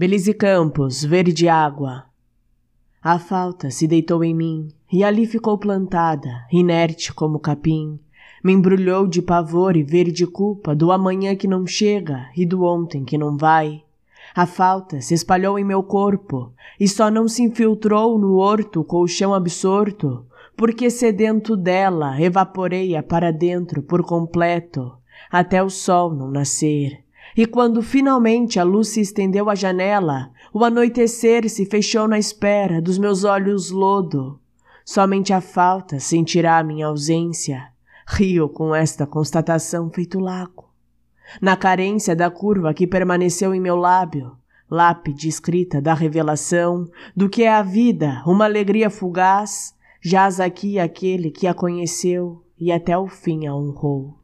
Belize Campos, verde água. A falta se deitou em mim, e ali ficou plantada, inerte como capim. Me embrulhou de pavor e verde culpa do amanhã que não chega e do ontem que não vai. A falta se espalhou em meu corpo e só não se infiltrou no horto colchão absorto, porque sedento dela evaporei-a para dentro por completo, até o sol não nascer. E quando finalmente a luz se estendeu à janela, o anoitecer se fechou na espera dos meus olhos lodo. Somente a falta sentirá minha ausência. Rio com esta constatação feito laco. Na carência da curva que permaneceu em meu lábio, lápide escrita da revelação do que é a vida, uma alegria fugaz, jaz aqui aquele que a conheceu e até o fim a honrou.